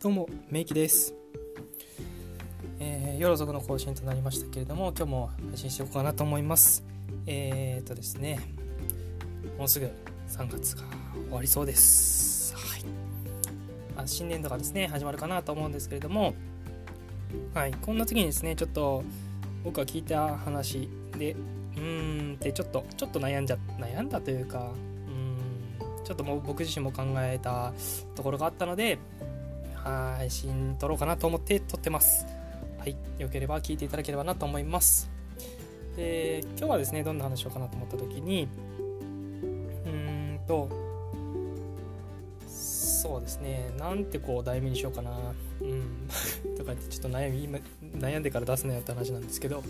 どうも、メイキです。えー、夜遅くの更新となりましたけれども、今日も配信していこうかなと思います。えーとですね、もうすぐ3月が終わりそうです。はい。あ新年度がですね、始まるかなと思うんですけれども、はい、こんな時にですね、ちょっと僕が聞いた話で、うーんってちょっと、ちょっと悩んじゃ、悩んだというか、ちょっともう僕自身も考えたところがあったので、配信撮ろうかなと思って撮ってます。はい。よければ聞いていただければなと思います。で、今日はですね、どんな話しようかなと思った時に、うーんと、そうですね、なんてこう題名にしようかな。うん。とかってちょっと悩み、今、悩んでから出すなよって話なんですけど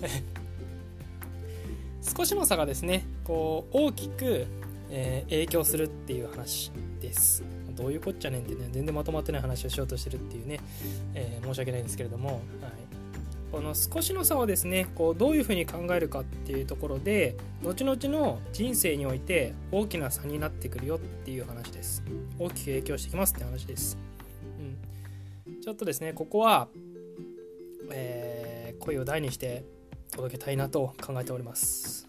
少しの差がですね、こう、大きく、えー、影響するっていう話です。どういうこっちゃねんってね全然まとまってない話をしようとしてるっていうね、えー、申し訳ないんですけれども、はい、この少しの差をですねこうどういうふうに考えるかっていうところで後々の人生において大きな差になってくるよっていう話です。大きく影響してきますって話です、うん、ちょっとですねここは、えー、声を大にして届けたいなと考えております。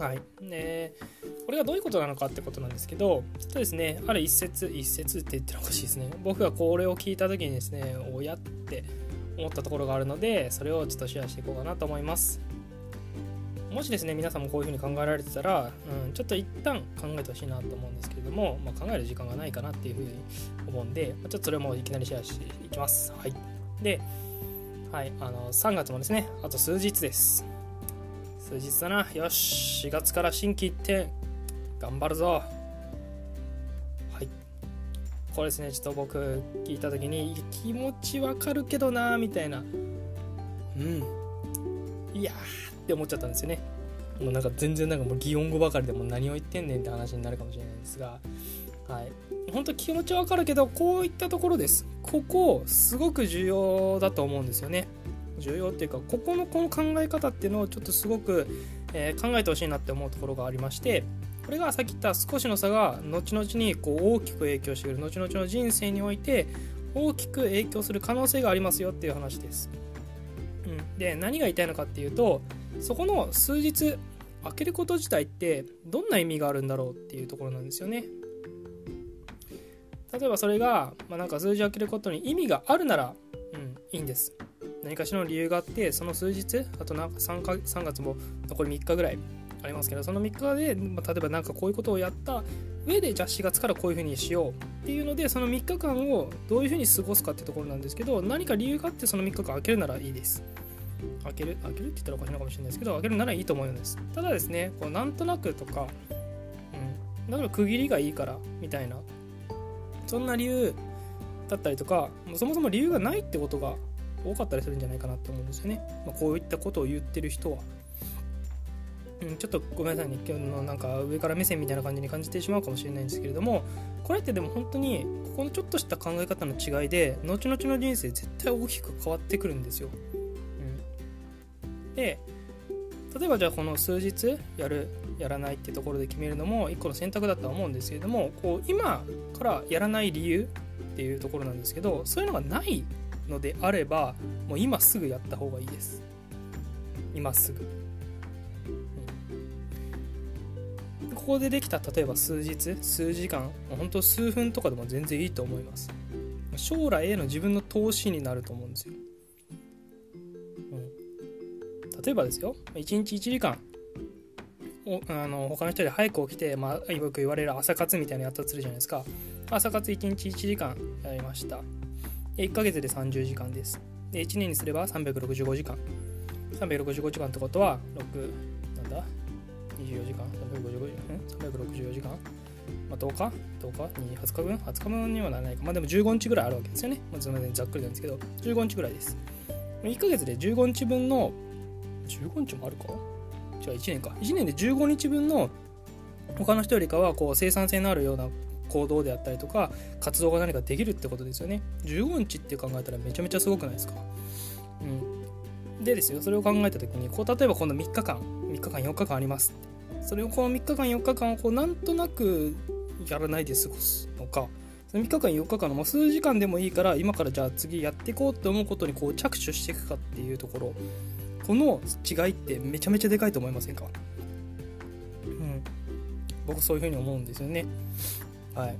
はいでこれがどういうことなのかってことなんですけど、ちょっとですね、ある一節、一節って言ってるのおかしいですね。僕がこれを聞いた時にですね、おやって思ったところがあるので、それをちょっとシェアしていこうかなと思います。もしですね、皆さんもこういうふうに考えられてたら、うん、ちょっと一旦考えてほしいなと思うんですけれども、まあ、考える時間がないかなっていうふうに思うんで、ちょっとそれもいきなりシェアしていきます。はい。で、はい、あの、3月もですね、あと数日です。数日だな。よし、4月から新規一点。頑張るぞ。はい。これですね。ちょっと僕聞いた時に気持ちわかるけどなみたいな。うん。いやって思っちゃったんですよね。もうなんか全然なんかもう擬音語ばかりでも何を言ってんねんって話になるかもしれないんですが。はい。本当気持ちわかるけどこういったところです。ここすごく重要だと思うんですよね。重要っていうかここのこの考え方っていうのをちょっとすごく、えー、考えてほしいなって思うところがありましてこれがさっき言った少しの差が後々にこう大きく影響してくる後々の人生において大きく影響する可能性がありますよっていう話です。うん、で何が言いたいのかっていうとそこの数日開けること自体ってどんな意味があるんだろうっていうところなんですよね。例えばそれが、まあ、なんか数字を開けることに意味があるなら、うん、いいんです。何かしらの理由があってその数日あとなんか 3, か3月も残り3日ぐらいありますけどその3日で、まあ、例えば何かこういうことをやった上でじゃあ4月からこういうふうにしようっていうのでその3日間をどういうふうに過ごすかってところなんですけど何か理由があってその3日間開けるならいいです。開ける開けるって言ったらおかしいのかもしれないですけど開けるならいいと思うんです。ただですねこうなんとなくとか、うん、だから区切りがいいからみたいなそんな理由だったりとかそもそも理由がないってことが多かったりするんじゃないかなって思うんですよね、まあ、こういったことを言ってる人は。うん、ちょっとごめんなさいね。今日のなんか上から目線みたいな感じに感じてしまうかもしれないんですけれどもこれってでも本当にここのちょっとした考え方の違いで後々の人生絶対大きく変わってくるんですよ。うん、で例えばじゃあこの数日やるやらないってところで決めるのも一個の選択だとは思うんですけれどもこう今からやらない理由っていうところなんですけどそういうのがないのであればもう今すぐやった方がいいです。今すぐ。ここでできた例えば数日数時間本当数分とかでも全然いいと思います。将来への自分の投資になると思うんですよ、うん、例えばですよ1日1時間おあの他の人で早く起きて、まあ、よく言われる朝活みたいなのやったとするじゃないですか。朝活1日1時間やりました。1ヶ月で30時間ですで1年にすれば365時間365時間ってことは6なんだ？24時間？364時間？まあ、10日 ?10 日 ?20 日？分 ?20 日？分にはならないか。まあでも15日ぐらいあるわけですよね。まあ、すみません、ざっくりなんですけど、15日ぐらいです。1ヶ月で15日分の、15日もあるか？じゃあ1年か。1年で15日分の他の人よりかはこう生産性のあるような行動であったりとか活動が何かできるってことですよね。15日って考えたらめちゃめちゃすごくないですか？うん。でですよ、それを考えた時に、こう例えばこの3日間、3日間、4日間ありますそれをこの3日間4日間をこうなんとなくやらないで過ごすのか。3日間4日間のも数時間でもいいから今からじゃあ次やっていこうって思うことにこう着手していくかっていうところ。この違いってめちゃめちゃでかいと思いませんか？うん。僕そういうふうに思うんですよね。はい。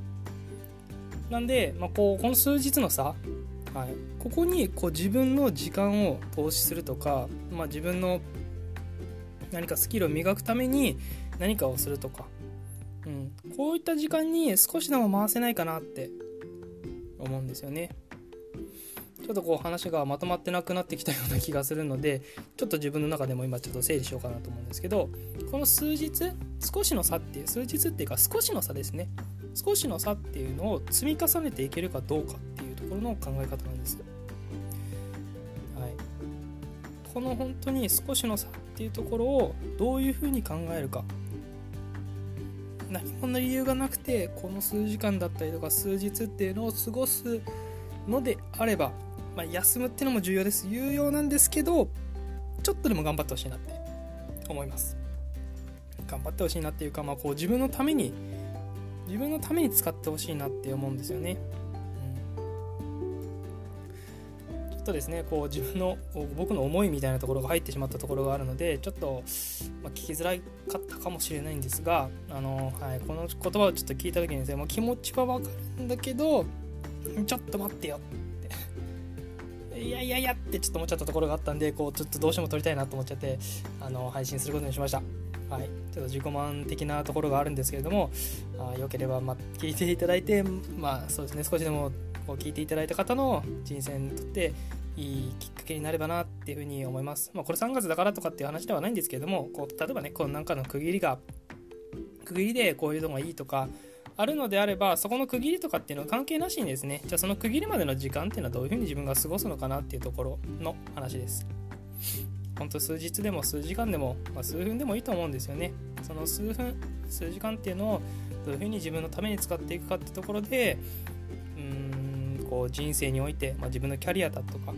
なんで、まあ、こうこの数日の差、はい、ここにこう自分の時間を投資するとか、まあ、自分の何かスキルを磨くために何かをするとか。うん、こういった時間に少しでも回せないかなって思うんですよね。ちょっとこう話がまとまってなくなってきたような気がするのでちょっと自分の中でも今ちょっと整理しようかなと思うんですけどこの数日少しの差っていう数日っていうか少しの差ですね。少しの差っていうのを積み重ねていけるかどうかっていうところの考え方なんです、はい、この本当に少しの差っていうところをどういうふうに考えるか。何もの理由がなくてこの数時間だったりとか数日っていうのを過ごすのであれば、まあ、休むっていうのも重要です。有用なんですけどちょっとでも頑張ってほしいなって思います。頑張ってほしいなっていうか、まあ、こう自分のために自分のために使ってほしいなって思うんですよね。とですねこう自分の僕の思いみたいなところが入ってしまったところがあるのでちょっと、まあ、聞きづらかったかもしれないんですがあの、はい、この言葉をちょっと聞いた時にですねもう気持ちはわかるんだけどちょっと待ってよって。いやいやいやってちょっと思っちゃったところがあったんでこうちょっとどうしても撮りたいなと思っちゃってあの配信することにしました。はい、ちょっと自己満的なところがあるんですけれども、あよければ、ま聞いていただいて、まあそうですね、少しでもこう聞いていただいた方の人生にとっていいきっかけになればなっていうふうに思います。まあ、これ3月だからとかっていう話ではないんですけれども、こう例えばね、このなんかの区切りが、区切りでこういうのがいいとか、あるのであれば、そこの区切りとかっていうのは関係なしにですね、じゃあその区切りまでの時間っていうのはどういうふうに自分が過ごすのかなっていうところの話です。本当数日でも数時間でも、まあ、数分でもいいと思うんですよね。その数分、数時間っていうのをどういうふうに自分のために使っていくかってところでうん、こう人生において、まあ、自分のキャリアだとかっ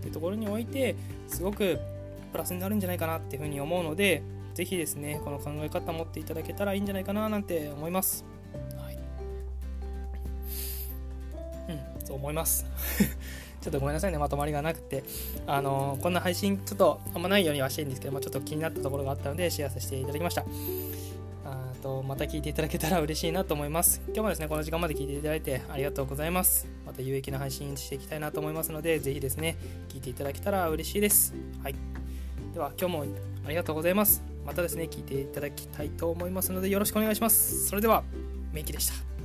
ていうところにおいてすごくプラスになるんじゃないかなっていうふうに思うので是非ですねこの考え方持っていただけたらいいんじゃないかななんて思います。はい、うんそう思います。ちょっとごめんなさいね、まとまりがなくて、あのー、こんな配信ちょっとあんまないようにはしてるんですけども、ちょっと気になったところがあったので、シェアさせていただきました。とまた聞いていただけたら嬉しいなと思います。今日もですね、この時間まで聞いていただいてありがとうございます。また有益な配信していきたいなと思いますので、ぜひですね、聞いていただけたら嬉しいです。はい。では、今日もありがとうございます。またですね、聞いていただきたいと思いますので、よろしくお願いします。それでは、メイキでした。